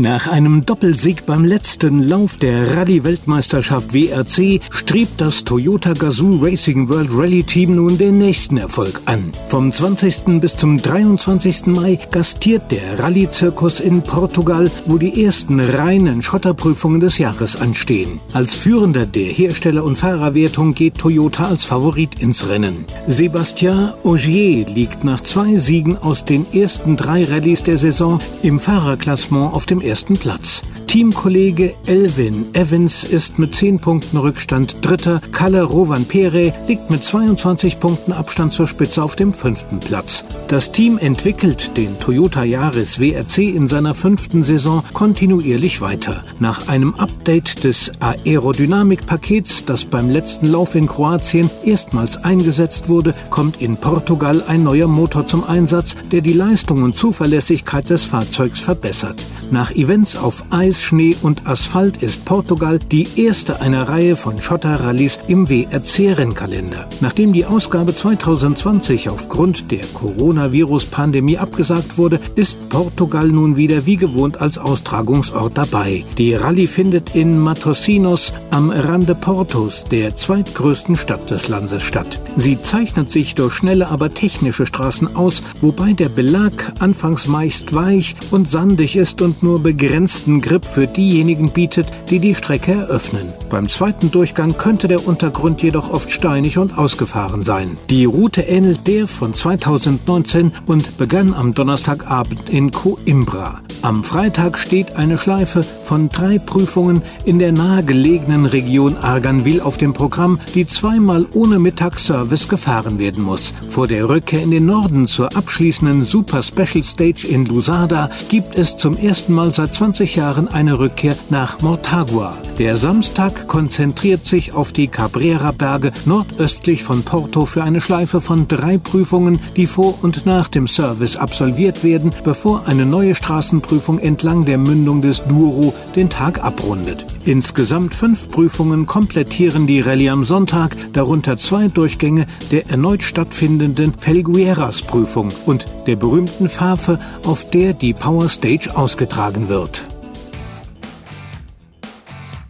Nach einem Doppelsieg beim letzten Lauf der Rallye-Weltmeisterschaft WRC strebt das Toyota Gazoo Racing World Rally Team nun den nächsten Erfolg an. Vom 20. bis zum 23. Mai gastiert der Rallye-Zirkus in Portugal, wo die ersten reinen Schotterprüfungen des Jahres anstehen. Als Führender der Hersteller- und Fahrerwertung geht Toyota als Favorit ins Rennen. Sébastien Ogier liegt nach zwei Siegen aus den ersten drei Rallyes der Saison im Fahrerklassement auf dem ersten Platz. Teamkollege Elvin Evans ist mit 10 Punkten Rückstand Dritter. Kalle Rovanpere liegt mit 22 Punkten Abstand zur Spitze auf dem fünften Platz. Das Team entwickelt den Toyota Yaris WRC in seiner fünften Saison kontinuierlich weiter. Nach einem Update des Aerodynamikpakets, das beim letzten Lauf in Kroatien erstmals eingesetzt wurde, kommt in Portugal ein neuer Motor zum Einsatz, der die Leistung und Zuverlässigkeit des Fahrzeugs verbessert. Nach Events auf Eis, Schnee und Asphalt ist Portugal die erste einer Reihe von Schotterrallyes im WRC-Rennkalender. Nachdem die Ausgabe 2020 aufgrund der Coronavirus-Pandemie abgesagt wurde, ist Portugal nun wieder wie gewohnt als Austragungsort dabei. Die Rallye findet in Matosinos am Rande Portos, der zweitgrößten Stadt des Landes, statt. Sie zeichnet sich durch schnelle, aber technische Straßen aus, wobei der Belag anfangs meist weich und sandig ist nur begrenzten Grip für diejenigen bietet, die die Strecke eröffnen. Beim zweiten Durchgang könnte der Untergrund jedoch oft steinig und ausgefahren sein. Die Route ähnelt der von 2019 und begann am Donnerstagabend in Coimbra. Am Freitag steht eine Schleife von drei Prüfungen in der nahegelegenen Region Arganville auf dem Programm, die zweimal ohne Mittagsservice gefahren werden muss. Vor der Rückkehr in den Norden zur abschließenden Super Special Stage in Lusada gibt es zum ersten Mal seit 20 Jahren eine Rückkehr nach Mortagua. Der Samstag konzentriert sich auf die Cabrera-Berge nordöstlich von Porto für eine Schleife von drei Prüfungen, die vor und nach dem Service absolviert werden, bevor eine neue Straßenprüfung entlang der Mündung des Douro den Tag abrundet. Insgesamt fünf Prüfungen komplettieren die Rallye am Sonntag, darunter zwei Durchgänge der erneut stattfindenden Felgueras-Prüfung und der berühmten Pfafe, auf der die Power Stage ausgetragen wird.